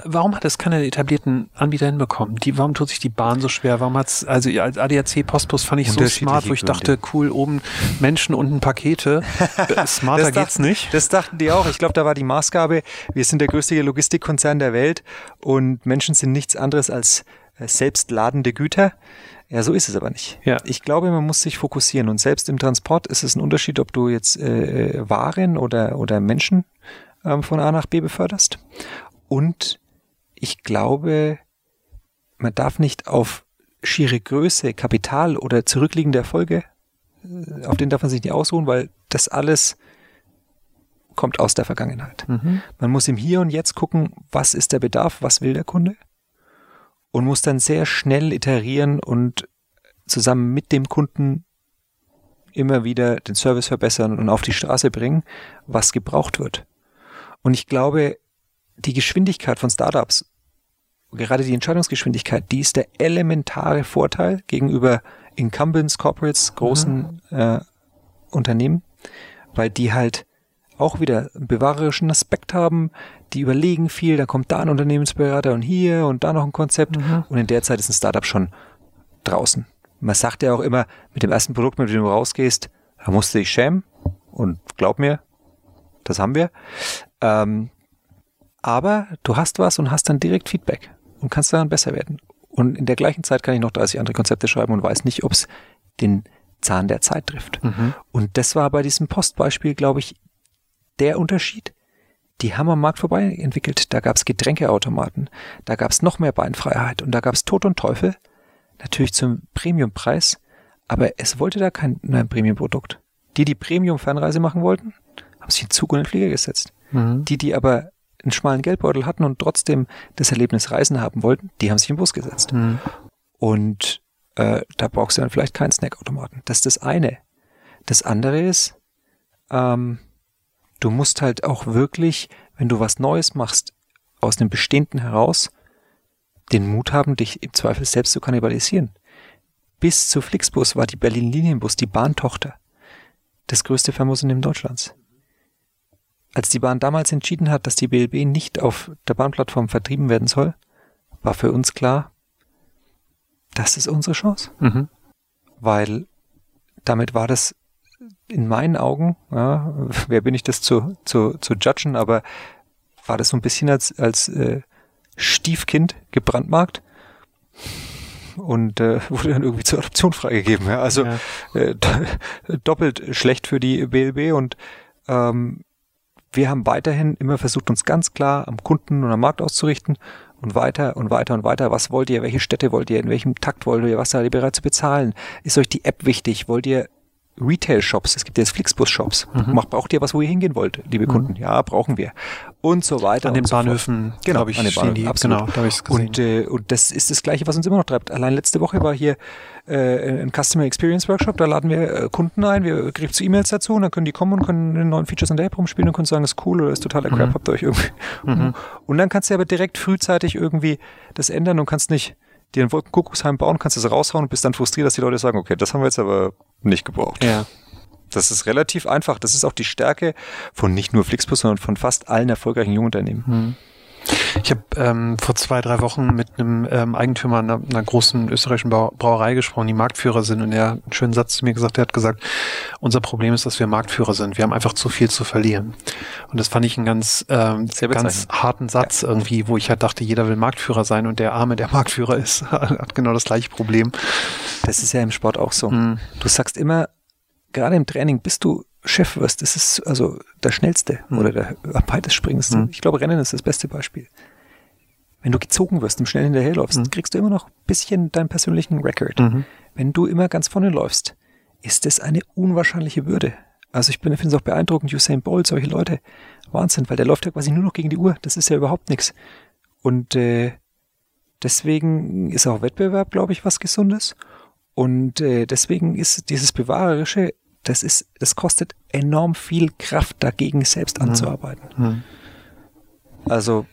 Warum hat es keine etablierten Anbieter hinbekommen? Die, warum tut sich die Bahn so schwer? Warum hat's, also als ADAC Postbus fand ich so smart, wo ich dachte, cool, oben Menschen, unten Pakete. Smarter das geht's nicht. Das dachten die auch. Ich glaube, da war die Maßgabe, wir sind der größte Logistikkonzern der Welt und Menschen sind nichts anderes als äh, selbstladende Güter. Ja, so ist es aber nicht. Ja. Ich glaube, man muss sich fokussieren und selbst im Transport ist es ein Unterschied, ob du jetzt äh, Waren oder, oder Menschen ähm, von A nach B beförderst. Und ich glaube, man darf nicht auf schiere Größe, Kapital oder zurückliegende Erfolge, äh, auf den darf man sich nicht ausruhen, weil das alles kommt aus der Vergangenheit. Mhm. Man muss im Hier und Jetzt gucken, was ist der Bedarf, was will der Kunde und muss dann sehr schnell iterieren und zusammen mit dem Kunden immer wieder den Service verbessern und auf die Straße bringen, was gebraucht wird. Und ich glaube, die Geschwindigkeit von Startups, gerade die Entscheidungsgeschwindigkeit, die ist der elementare Vorteil gegenüber Incumbents, Corporates, großen äh, Unternehmen, weil die halt auch wieder einen bewahrerischen Aspekt haben, die überlegen viel, da kommt da ein Unternehmensberater und hier und da noch ein Konzept. Und in der Zeit ist ein Startup schon draußen. Man sagt ja auch immer, mit dem ersten Produkt, mit dem du rausgehst, da musst du dich schämen. Und glaub mir, das haben wir. Ähm, aber du hast was und hast dann direkt Feedback und kannst daran besser werden. Und in der gleichen Zeit kann ich noch 30 andere Konzepte schreiben und weiß nicht, ob es den Zahn der Zeit trifft. Mhm. Und das war bei diesem Postbeispiel, glaube ich, der Unterschied. Die haben am Markt vorbei entwickelt. Da gab es Getränkeautomaten, da gab es noch mehr Beinfreiheit und da gab es Tod und Teufel. Natürlich zum Premiumpreis, aber es wollte da kein nein, Premiumprodukt. Die, die Premium-Fernreise machen wollten, haben sich in Zug und in den Flieger gesetzt. Mhm. Die, die aber einen schmalen Geldbeutel hatten und trotzdem das Erlebnis Reisen haben wollten, die haben sich im Bus gesetzt. Mhm. Und äh, da brauchst du dann vielleicht keinen Snackautomaten. Das ist das eine. Das andere ist, ähm, du musst halt auch wirklich, wenn du was Neues machst, aus dem Bestehenden heraus, den Mut haben, dich im Zweifel selbst zu kannibalisieren. Bis zu Flixbus war die Berlin Linienbus die Bahntochter. Das größte Vermosunternehmen Deutschlands. Als die Bahn damals entschieden hat, dass die BLB nicht auf der Bahnplattform vertrieben werden soll, war für uns klar, das ist unsere Chance. Mhm. Weil damit war das in meinen Augen, ja, wer bin ich das zu, zu, zu judgen, aber war das so ein bisschen als, als äh, Stiefkind gebrandmarkt und äh, wurde dann irgendwie zur Adoption freigegeben. Ja. Also Ja. äh, do- doppelt schlecht für die BLB und ähm, wir haben weiterhin immer versucht, uns ganz klar am Kunden und am Markt auszurichten und weiter und weiter und weiter. Was wollt ihr? Welche Städte wollt ihr? In welchem Takt wollt ihr? Was seid ihr bereit zu bezahlen? Ist euch die App wichtig? Wollt ihr Retail-Shops? Es gibt jetzt Flixbus-Shops. Mhm. Macht, braucht ihr was, wo ihr hingehen wollt, liebe Kunden? Ja, brauchen wir. Und so weiter. An den und so fort. Bahnhöfen, Genau, glaube ich, an den die. Bahnhöfen, absolut. Genau, da habe ich es gesehen. Und, äh, und das ist das Gleiche, was uns immer noch treibt. Allein letzte Woche war hier äh, ein Customer Experience Workshop, da laden wir äh, Kunden ein, wir kriegen zu E-Mails dazu und dann können die kommen und können in neuen Features in der App rumspielen und können sagen, das ist cool oder das ist totaler Crap, Mhm. habt ihr euch irgendwie. Mhm. Und dann kannst du aber direkt frühzeitig irgendwie das ändern und kannst nicht dir ein Wolkenkuckucksheim bauen, kannst es raushauen und bist dann frustriert, dass die Leute sagen, okay, das haben wir jetzt aber nicht gebraucht. ja. Das ist relativ einfach. Das ist auch die Stärke von nicht nur Flixbus, sondern von fast allen erfolgreichen Jungunternehmen. Hm. Ich habe ähm, vor zwei, drei Wochen mit einem ähm, Eigentümer einer, einer großen österreichischen Brau Brauerei gesprochen, die Marktführer sind und er hat einen schönen Satz zu mir gesagt, er hat gesagt, unser Problem ist, dass wir Marktführer sind. Wir haben einfach zu viel zu verlieren. Und das fand ich einen ganz, ähm, ganz harten Satz irgendwie, wo ich halt dachte, jeder will Marktführer sein und der Arme, der Marktführer ist, hat genau das gleiche Problem. Das ist ja im Sport auch so. Mhm. Du sagst immer, gerade im Training, bis du Chef wirst, das ist also der schnellste Mhm. oder der am weitest springendste. Mhm. Ich glaube, Rennen ist das beste Beispiel. Wenn du gezogen wirst und schnell hinterherläufst, Mhm. kriegst du immer noch ein bisschen deinen persönlichen Record. Mhm. Wenn du immer ganz vorne läufst, ist das eine unwahrscheinliche Bürde. Also ich bin- finde es auch beeindruckend, Usain Bolt, solche Leute, Wahnsinn, weil der läuft ja quasi nur noch gegen die Uhr. Das ist ja überhaupt nichts. Und äh, deswegen ist auch Wettbewerb, glaube ich, was Gesundes. Und äh, deswegen ist dieses Bewahrerische, das ist, das kostet enorm viel Kraft, dagegen selbst anzuarbeiten. Mhm. Also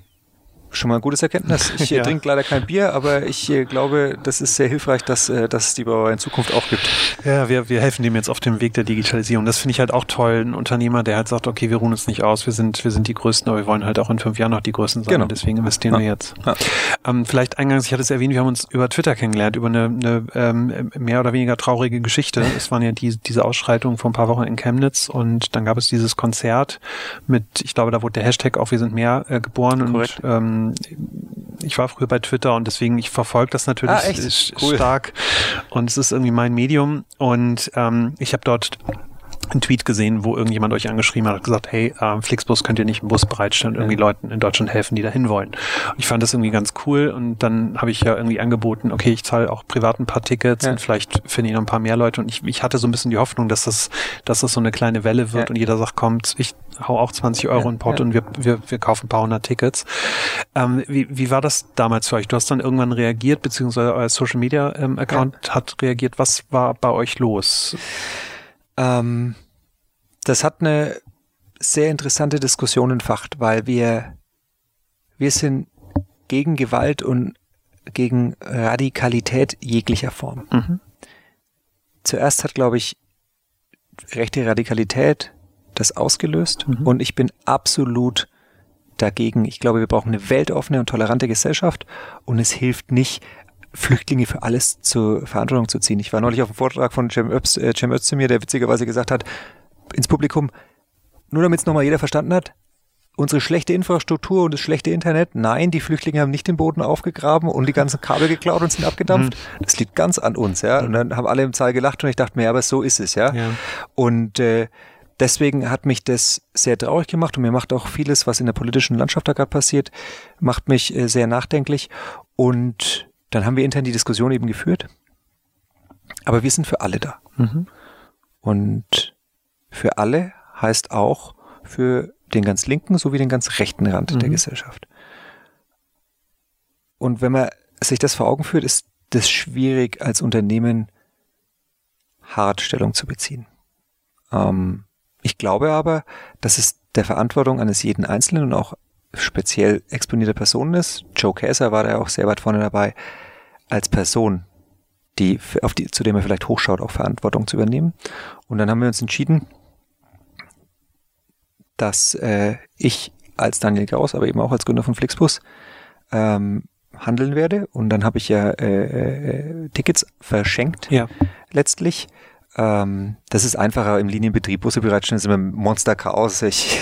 schon mal ein gutes Erkenntnis. Ich äh, Ja. trinke leider kein Bier, aber ich äh, glaube, das ist sehr hilfreich, dass, äh, dass es die Brauerei in Zukunft auch gibt. Ja, wir, wir helfen dem jetzt auf dem Weg der Digitalisierung. Das finde ich halt auch toll. Ein Unternehmer, der halt sagt, okay, wir ruhen uns nicht aus, wir sind, wir sind die Größten, aber wir wollen halt auch in fünf Jahren noch die Größten sein. Genau. Und deswegen investieren Ja. wir jetzt. Ja. Ähm, vielleicht eingangs, ich hatte es erwähnt, wir haben uns über Twitter kennengelernt, über eine, eine ähm, mehr oder weniger traurige Geschichte. Es waren ja die, diese Ausschreitungen vor ein paar Wochen in Chemnitz und dann gab es dieses Konzert mit, ich glaube, da wurde der Hashtag auch Wir sind mehr äh, geboren Korrekt. und ähm, ähm, ich war früher bei Twitter und deswegen, ich verfolge das natürlich ah, cool. stark. Und es ist irgendwie mein Medium. Und ähm, ich habe dort einen Tweet gesehen, wo irgendjemand euch angeschrieben hat, gesagt, hey, äh, Flixbus könnt ihr nicht einen Bus bereitstellen und irgendwie Leuten in Deutschland helfen, die da hin wollen. Und ich fand das irgendwie ganz cool und dann habe ich ja irgendwie angeboten, okay, ich zahle auch privat ein paar Tickets ja. und vielleicht finde ich noch ein paar mehr Leute und ich, ich hatte so ein bisschen die Hoffnung, dass das, dass das so eine kleine Welle wird ja. und jeder sagt, kommt, ich hau auch 20 Euro ja, in Port und wir, wir, wir kaufen ein paar hundert Tickets. Ähm, wie, wie war das damals für euch? Du hast dann irgendwann reagiert, beziehungsweise euer Social Media ähm, Account hat reagiert. Was war bei euch los? Ähm, das hat eine sehr interessante Diskussion entfacht, weil wir, wir sind gegen Gewalt und gegen Radikalität jeglicher Form. Mhm. Zuerst hat, glaube ich, rechte Radikalität das ausgelöst mhm. und ich bin absolut dagegen. Ich glaube, wir brauchen eine weltoffene und tolerante Gesellschaft und es hilft nicht, Flüchtlinge für alles zur Verantwortung zu ziehen. Ich war neulich auf einem Vortrag von Cem, Öz, äh, Cem Özdemir, der witzigerweise gesagt hat, ins Publikum, nur damit es nochmal jeder verstanden hat, unsere schlechte Infrastruktur und das schlechte Internet, nein, die Flüchtlinge haben nicht den Boden aufgegraben und die ganzen Kabel geklaut und sind abgedampft. Mhm. Das liegt ganz an uns, ja. Und dann haben alle im Saal gelacht und ich dachte mir, ja, aber so ist es, ja. ja. Und äh, deswegen hat mich das sehr traurig gemacht und mir macht auch vieles, was in der politischen Landschaft da gerade passiert, macht mich äh, sehr nachdenklich. Und dann haben wir intern die Diskussion eben geführt. Aber wir sind für alle da. Mhm. Und für alle heißt auch für den ganz linken sowie den ganz rechten Rand mhm. der Gesellschaft. Und wenn man sich das vor Augen führt, ist das schwierig als Unternehmen hart Stellung zu beziehen. Ähm, ich glaube aber, dass es der Verantwortung eines jeden Einzelnen und auch speziell exponierter Personen ist. Joe Käser war da auch sehr weit vorne dabei, als Person, die, auf die, zu dem er vielleicht hochschaut, auch Verantwortung zu übernehmen. Und dann haben wir uns entschieden, dass äh, ich als Daniel Gauss, aber eben auch als Gründer von Flixbus, ähm, handeln werde. Und dann habe ich ja äh, äh, Tickets verschenkt, ja. letztlich. Ähm, das ist einfacher im Linienbetrieb. Busse bereitstellen ist immer Monster Chaos. Ich,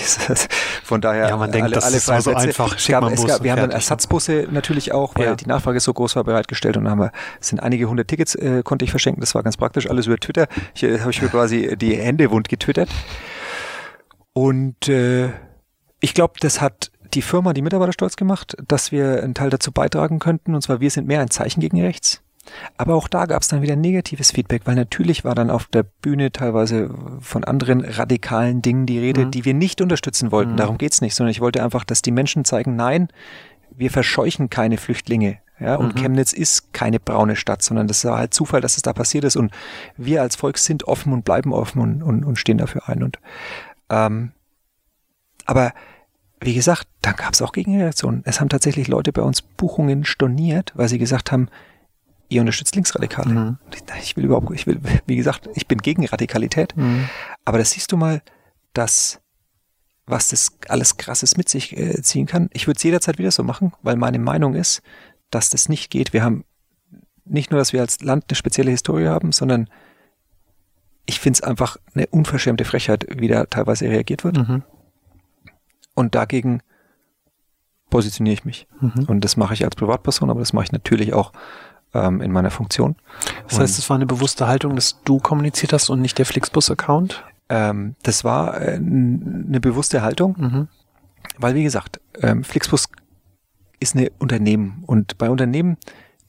von daher ja, man denkt, alle, das alle ist so einfach. Es gab, es gab, wir haben dann Ersatzbusse natürlich auch, weil ja. die Nachfrage so groß war, bereitgestellt und dann haben wir, sind einige hundert Tickets äh, konnte ich verschenken. Das war ganz praktisch. Alles über Twitter. Äh, habe ich mir quasi die Hände wund getwittert. Und äh, ich glaube, das hat die Firma, die Mitarbeiter stolz gemacht, dass wir einen Teil dazu beitragen könnten. Und zwar, wir sind mehr ein Zeichen gegen rechts. Aber auch da gab es dann wieder negatives Feedback, weil natürlich war dann auf der Bühne teilweise von anderen radikalen Dingen die Rede, mhm. die wir nicht unterstützen wollten. Mhm. Darum geht's nicht, sondern ich wollte einfach, dass die Menschen zeigen, nein, wir verscheuchen keine Flüchtlinge. Ja, und mhm. Chemnitz ist keine braune Stadt, sondern das war halt Zufall, dass es da passiert ist. Und wir als Volk sind offen und bleiben offen und, und, und stehen dafür ein. Und ähm, aber wie gesagt, dann gab es auch Gegenreaktionen. Es haben tatsächlich Leute bei uns Buchungen storniert, weil sie gesagt haben, ihr unterstützt Linksradikale. Mhm. Ich will überhaupt, ich will, wie gesagt, ich bin gegen Radikalität. Mhm. Aber das siehst du mal, dass was das alles krasses mit sich äh, ziehen kann. Ich würde es jederzeit wieder so machen, weil meine Meinung ist, dass das nicht geht. Wir haben nicht nur, dass wir als Land eine spezielle Historie haben, sondern ich finde es einfach eine unverschämte Frechheit, wie da teilweise reagiert wird. Mhm. Und dagegen positioniere ich mich. Mhm. Und das mache ich als Privatperson, aber das mache ich natürlich auch ähm, in meiner Funktion. Das heißt, es war eine bewusste Haltung, dass du kommuniziert hast und nicht der Flixbus-Account? Ähm, das war äh, eine bewusste Haltung, mhm. weil wie gesagt, ähm, Flixbus ist eine Unternehmen und bei Unternehmen,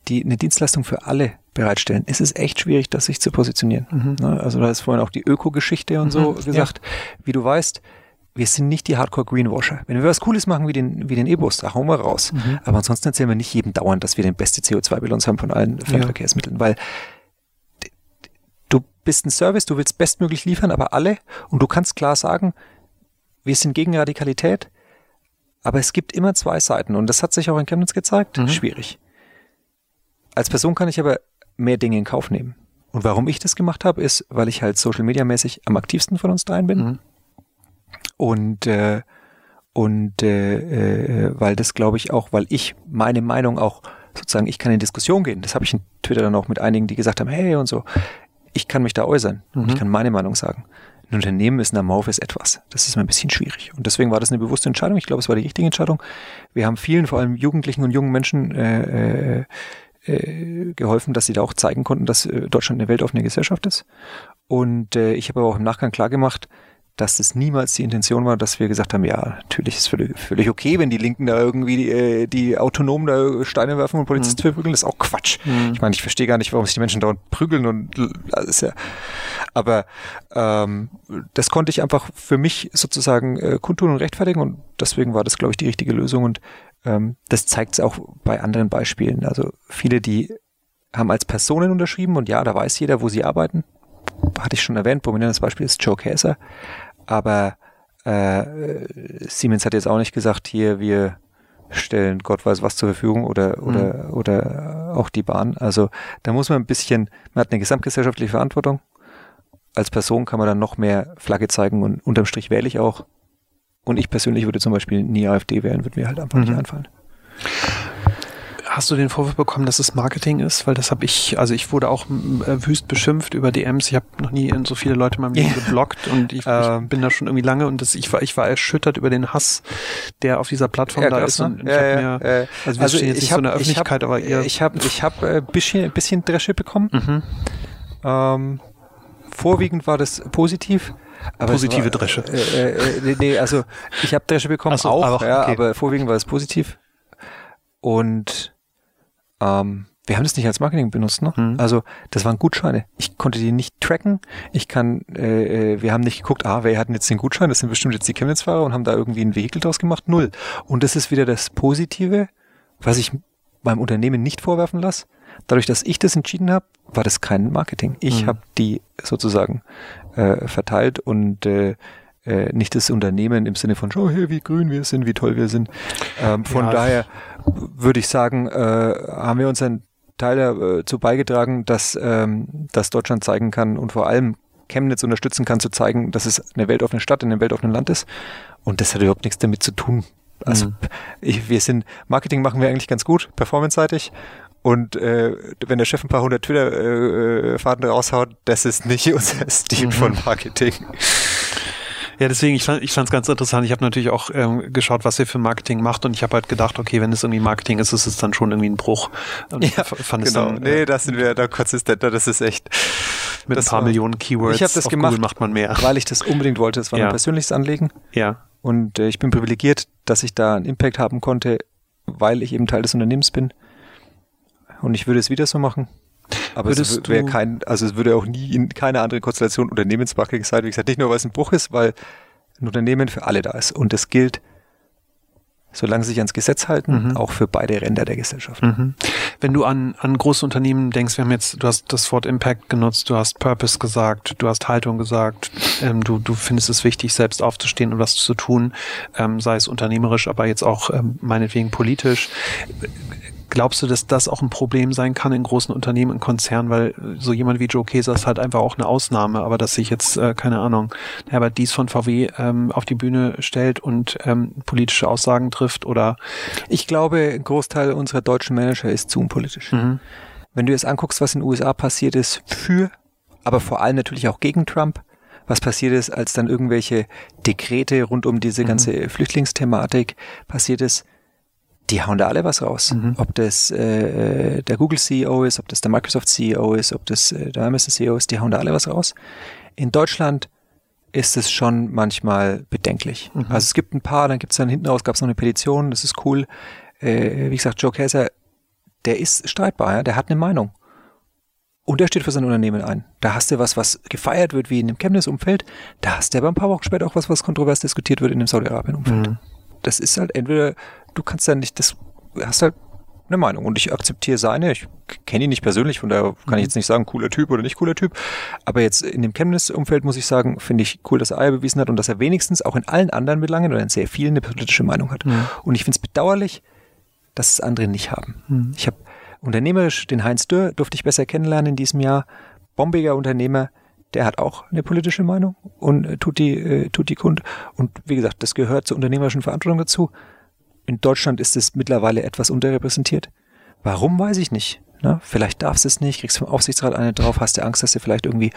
die eine Dienstleistung für alle bereitstellen, ist es echt schwierig, das sich zu positionieren. Mhm. Ne? Also da ist vorhin auch die Öko-Geschichte und mhm, so gesagt. Ja. Wie du weißt, wir sind nicht die Hardcore-Greenwasher. Wenn wir was Cooles machen wie den, wie den E-Bus, da hauen wir raus. Mhm. Aber ansonsten erzählen wir nicht jedem dauernd, dass wir den beste CO2-Bilanz haben von allen Fernverkehrsmitteln, ja. weil du bist ein Service, du willst bestmöglich liefern, aber alle, und du kannst klar sagen, wir sind gegen Radikalität, aber es gibt immer zwei Seiten und das hat sich auch in Chemnitz gezeigt, mhm. schwierig. Als Person kann ich aber mehr Dinge in Kauf nehmen. Und warum ich das gemacht habe, ist, weil ich halt Social Media mäßig am aktivsten von uns dreien bin. Mhm. Und äh, und äh, äh, weil das glaube ich auch, weil ich meine Meinung auch sozusagen, ich kann in Diskussion gehen. Das habe ich in Twitter dann auch mit einigen, die gesagt haben, hey und so, ich kann mich da äußern. Mhm. Ich kann meine Meinung sagen. Ein Unternehmen ist ein amorphes etwas. Das ist mir ein bisschen schwierig. Und deswegen war das eine bewusste Entscheidung. Ich glaube, es war die richtige Entscheidung. Wir haben vielen, vor allem Jugendlichen und jungen Menschen, äh, äh, äh, geholfen, dass sie da auch zeigen konnten, dass äh, Deutschland eine weltoffene Gesellschaft ist. Und äh, ich habe aber auch im Nachgang klar gemacht, dass es niemals die Intention war, dass wir gesagt haben, ja, natürlich ist völlig, völlig okay, wenn die Linken da irgendwie die, äh, die Autonomen da Steine werfen und Polizisten mhm. verprügeln, das ist auch Quatsch. Mhm. Ich meine, ich verstehe gar nicht, warum sich die Menschen dauernd prügeln und das ist ja, aber ähm, das konnte ich einfach für mich sozusagen äh, kundtun und rechtfertigen und deswegen war das, glaube ich, die richtige Lösung und ähm, das zeigt es auch bei anderen Beispielen. Also viele, die haben als Personen unterschrieben und ja, da weiß jeder, wo sie arbeiten. Hatte ich schon erwähnt, prominentes Beispiel ist Joe Käser aber äh, Siemens hat jetzt auch nicht gesagt, hier, wir stellen Gott weiß was zur Verfügung oder, oder, mhm. oder auch die Bahn. Also da muss man ein bisschen, man hat eine gesamtgesellschaftliche Verantwortung. Als Person kann man dann noch mehr Flagge zeigen und unterm Strich wähle ich auch. Und ich persönlich würde zum Beispiel nie AfD wählen, würde mir halt einfach mhm. nicht einfallen. Hast du den Vorwurf bekommen, dass es Marketing ist? Weil das habe ich, also ich wurde auch äh, wüst beschimpft über DMs. Ich habe noch nie so viele Leute in meinem Leben geblockt und ich, ähm. ich, bin da schon irgendwie lange und das, ich war, ich war erschüttert über den Hass, der auf dieser Plattform ja, da ist. Und ich ja, hab mir, äh, also wir also stehen jetzt nicht hab, so in der Öffentlichkeit, hab, aber ihr. Ich habe, ich habe äh, bisschen, bisschen Dresche bekommen. Mhm. Ähm, vorwiegend war das positiv. Aber Positive war, Dresche. Äh, äh, äh, nee, also ich habe Dresche bekommen, so, auch, aber, okay. ja, aber vorwiegend war es positiv. Und ähm, wir haben das nicht als Marketing benutzt, ne? Mhm. Also das waren Gutscheine. Ich konnte die nicht tracken. Ich kann, äh, äh wir haben nicht geguckt, ah, wer hat denn jetzt den Gutschein? Das sind bestimmt jetzt die Chemnitz-Fahrer und haben da irgendwie ein Vehikel draus gemacht. Null. Und das ist wieder das Positive, was ich meinem Unternehmen nicht vorwerfen lasse. Dadurch, dass ich das entschieden habe, war das kein Marketing. Ich mhm. habe die sozusagen äh, verteilt und äh, äh, nicht das Unternehmen im Sinne von, schau her, wie grün wir sind, wie toll wir sind. Ähm, von ja. daher würde ich sagen, äh, haben wir unseren Teil dazu äh, beigetragen, dass, ähm, dass Deutschland zeigen kann und vor allem Chemnitz unterstützen kann, zu zeigen, dass es eine weltoffene Stadt in einem weltoffenen Land ist. Und das hat überhaupt nichts damit zu tun. Also mhm. ich, wir sind, Marketing machen wir eigentlich ganz gut, performanceseitig. Und äh, wenn der Chef ein paar hundert Twitter-Faden äh, raushaut, das ist nicht unser Stil mhm. von Marketing. Ja, deswegen, ich fand ich fand ganz interessant. Ich habe natürlich auch ähm, geschaut, was ihr für Marketing macht und ich habe halt gedacht, okay, wenn es irgendwie Marketing ist, ist es dann schon irgendwie ein Bruch. Und ja, fand genau. Dann, nee, da sind wir da konsistenter, das ist echt mit ein paar war, Millionen Keywords ich hab das gemacht, Google macht man mehr. Weil ich das unbedingt wollte. Das war ja. ein persönliches Anliegen. Ja. Und äh, ich bin privilegiert, dass ich da einen Impact haben konnte, weil ich eben Teil des Unternehmens bin. Und ich würde es wieder so machen. Aber Würdest es wäre kein, also es würde auch nie in keine andere Konstellation Unternehmensmarketing sein. Wie gesagt, nicht nur, weil es ein Bruch ist, weil ein Unternehmen für alle da ist. Und das gilt, solange sie sich ans Gesetz halten, mhm. auch für beide Ränder der Gesellschaft. Mhm. Wenn du an, an große Unternehmen denkst, wir haben jetzt, du hast das Wort Impact genutzt, du hast Purpose gesagt, du hast Haltung gesagt, ähm, du, du findest es wichtig, selbst aufzustehen und was zu tun, ähm, sei es unternehmerisch, aber jetzt auch ähm, meinetwegen politisch. Glaubst du, dass das auch ein Problem sein kann in großen Unternehmen, in Konzernen, weil so jemand wie Joe Keser ist halt einfach auch eine Ausnahme, aber dass sich jetzt, äh, keine Ahnung, Herbert Dies von VW ähm, auf die Bühne stellt und ähm, politische Aussagen trifft oder? Ich glaube, ein Großteil unserer deutschen Manager ist zu unpolitisch. Mhm. Wenn du jetzt anguckst, was in den USA passiert ist für, aber vor allem natürlich auch gegen Trump, was passiert ist, als dann irgendwelche Dekrete rund um diese mhm. ganze mhm. Flüchtlingsthematik passiert ist, die hauen da alle was raus. Mhm. Ob das äh, der Google CEO ist, ob das der Microsoft CEO ist, ob das äh, der Amazon CEO ist, die hauen da alle was raus. In Deutschland ist es schon manchmal bedenklich. Mhm. Also es gibt ein paar, dann gibt es dann hinten raus, gab es noch eine Petition, das ist cool. Äh, wie gesagt, Joe Käser, der ist streitbar, ja? der hat eine Meinung. Und er steht für sein Unternehmen ein. Da hast du was, was gefeiert wird, wie in dem Chemnitz-Umfeld. Da hast du aber ein paar Wochen später auch was, was kontrovers diskutiert wird in dem Saudi-Arabien-Umfeld. Mhm. Das ist halt entweder du kannst ja nicht, das hast halt eine Meinung und ich akzeptiere seine. Ich kenne ihn nicht persönlich, von daher kann ich jetzt nicht sagen, cooler Typ oder nicht cooler Typ. Aber jetzt in dem Chemnitz-Umfeld muss ich sagen, finde ich cool, dass er Eier bewiesen hat und dass er wenigstens auch in allen anderen Belangen oder in sehr vielen eine politische Meinung hat. Mhm. Und ich finde es bedauerlich, dass es andere nicht haben. Mhm. Ich habe unternehmerisch den Heinz Dürr durfte ich besser kennenlernen in diesem Jahr. Bombiger Unternehmer, der hat auch eine politische Meinung und äh, tut die, äh, tut die kund. Und wie gesagt, das gehört zur unternehmerischen Verantwortung dazu in Deutschland ist es mittlerweile etwas unterrepräsentiert. Warum, weiß ich nicht. Ne? Vielleicht darfst du es nicht, kriegst vom Aufsichtsrat eine drauf, hast du Angst, dass du vielleicht irgendwie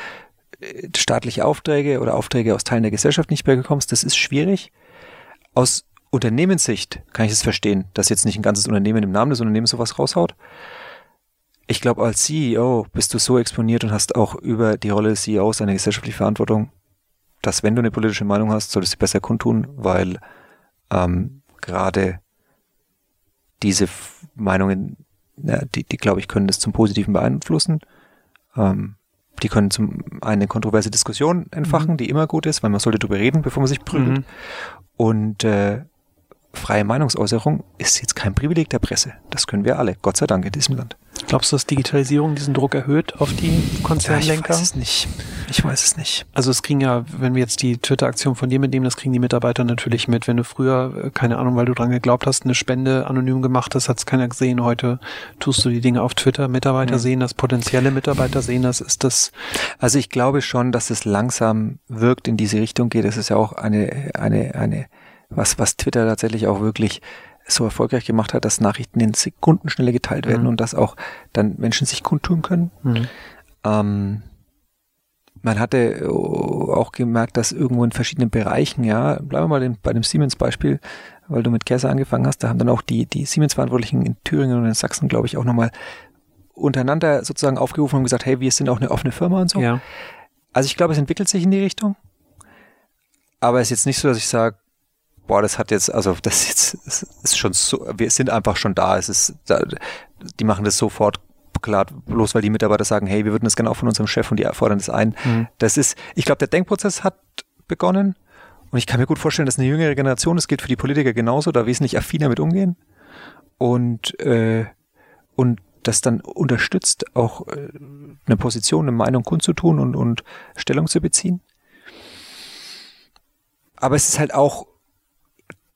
äh, staatliche Aufträge oder Aufträge aus Teilen der Gesellschaft nicht mehr bekommst, das ist schwierig. Aus Unternehmenssicht kann ich es verstehen, dass jetzt nicht ein ganzes Unternehmen im Namen des Unternehmens sowas raushaut. Ich glaube, als CEO bist du so exponiert und hast auch über die Rolle des CEOs eine gesellschaftliche Verantwortung, dass wenn du eine politische Meinung hast, solltest du besser kundtun, weil ähm, gerade diese Meinungen, ja, die, die glaube ich, können das zum Positiven beeinflussen. Ähm, die können zum eine kontroverse Diskussion entfachen, mhm. die immer gut ist, weil man sollte darüber reden, bevor man sich prügelt. Mhm. Und äh, freie Meinungsäußerung ist jetzt kein Privileg der Presse. Das können wir alle, Gott sei Dank, in diesem Land. Glaubst du, dass Digitalisierung diesen Druck erhöht auf die Konzernlenker? Ja, ich weiß es nicht. Ich weiß es nicht. Also es kriegen ja, wenn wir jetzt die Twitter-Aktion von dir mitnehmen, das kriegen die Mitarbeiter natürlich mit. Wenn du früher, äh, keine Ahnung, weil du dran geglaubt hast, eine Spende anonym gemacht hast, hat es keiner gesehen. Heute tust du die Dinge auf Twitter. Mitarbeiter mhm. sehen das, potenzielle Mitarbeiter sehen das. Ist das? Also ich glaube schon, dass es langsam wirkt in diese Richtung geht. Es ist ja auch eine, eine, eine was, was Twitter tatsächlich auch wirklich so erfolgreich gemacht hat, dass Nachrichten in Sekundenschnelle geteilt werden mhm. und dass auch dann Menschen sich kundtun können. Mhm. Ähm, man hatte auch gemerkt, dass irgendwo in verschiedenen Bereichen, ja, bleiben wir mal in, bei dem Siemens-Beispiel, weil du mit Käse angefangen hast, da haben dann auch die, die Siemens-Verantwortlichen in Thüringen und in Sachsen, glaube ich, auch nochmal untereinander sozusagen aufgerufen und gesagt, hey, wir sind auch eine offene Firma und so. Ja. Also ich glaube, es entwickelt sich in die Richtung. Aber es ist jetzt nicht so, dass ich sage, boah, das hat jetzt, also das jetzt ist schon so, wir sind einfach schon da. Es ist, die machen das sofort klar, bloß weil die Mitarbeiter sagen, hey, wir würden das gerne auch von unserem Chef und die fordern das ein. Mhm. Das ist, ich glaube, der Denkprozess hat begonnen und ich kann mir gut vorstellen, dass eine jüngere Generation, das gilt für die Politiker genauso, da wesentlich affiner mit umgehen und äh, und das dann unterstützt, auch äh, eine Position, eine Meinung kundzutun und, und Stellung zu beziehen. Aber es ist halt auch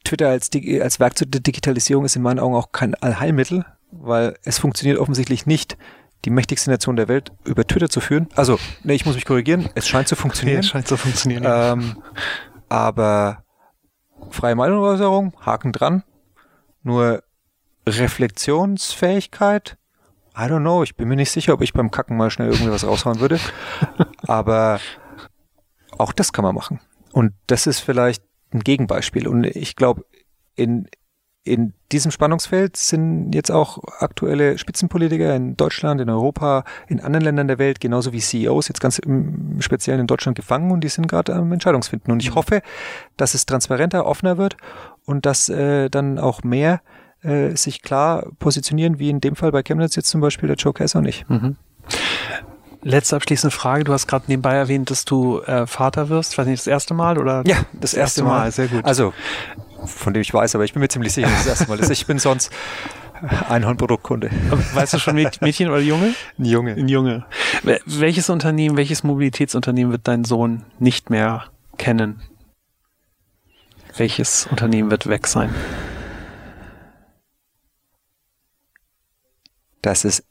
Twitter als, als Werkzeug der Digitalisierung ist in meinen Augen auch kein Allheilmittel, weil es funktioniert offensichtlich nicht, die mächtigste Nation der Welt über Twitter zu führen. Also, nee, ich muss mich korrigieren, es scheint zu funktionieren. Nee, es scheint zu funktionieren. Ähm, aber freie Meinungsäußerung, Haken dran. Nur Reflexionsfähigkeit, I don't know, ich bin mir nicht sicher, ob ich beim Kacken mal schnell irgendwie was raushauen würde. aber auch das kann man machen. Und das ist vielleicht ein Gegenbeispiel. Und ich glaube, in, in diesem Spannungsfeld sind jetzt auch aktuelle Spitzenpolitiker in Deutschland, in Europa, in anderen Ländern der Welt, genauso wie CEOs, jetzt ganz im Speziellen in Deutschland gefangen und die sind gerade am Entscheidungsfinden. Und ich mhm. hoffe, dass es transparenter, offener wird und dass äh, dann auch mehr äh, sich klar positionieren, wie in dem Fall bei Chemnitz jetzt zum Beispiel der Joe Kaiser und ich. Mhm. Letzte abschließende Frage. Du hast gerade nebenbei erwähnt, dass du äh, Vater wirst. Weiß nicht, das erste Mal oder? Ja, das, das erste, Mal. Mal. Sehr gut. Also, von dem ich weiß, aber ich bin mir ziemlich sicher, dass das erste Mal ist. Ich bin sonst Einhornproduktkunde. Weißt du schon Mädchen oder Junge? Ein Junge. Ein Junge. Welches Unternehmen, welches Mobilitätsunternehmen wird dein Sohn nicht mehr kennen? Welches Unternehmen wird weg sein? Das ist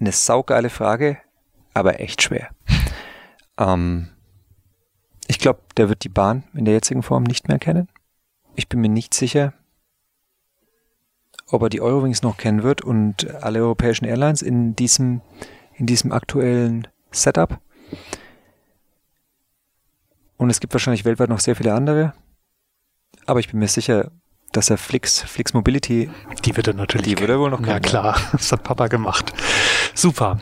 eine saugeile Frage aber echt schwer. Ähm, ich glaube, der wird die Bahn in der jetzigen Form nicht mehr kennen. Ich bin mir nicht sicher, ob er die Eurowings noch kennen wird und alle europäischen Airlines in diesem, in diesem aktuellen Setup. Und es gibt wahrscheinlich weltweit noch sehr viele andere. Aber ich bin mir sicher, dass er Flix, Flix Mobility. Die wird er natürlich. Die wird er wohl noch kennen. Ja klar, das hat Papa gemacht. Super.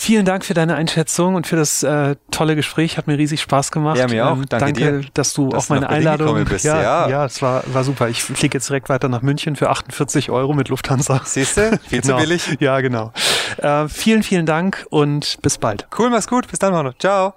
Vielen Dank für deine Einschätzung und für das äh, tolle Gespräch. Hat mir riesig Spaß gemacht. Ja, mir auch. Ähm, danke, danke dir, dass du dass auf meine Einladung bist. Ja, ja, ja, es war, war super. Ich fliege jetzt direkt weiter nach München für 48 Euro mit Lufthansa. Siehst du? Viel genau. zu billig. Ja, genau. Äh, vielen, vielen Dank und bis bald. Cool, mach's gut. Bis dann, Manu. Ciao.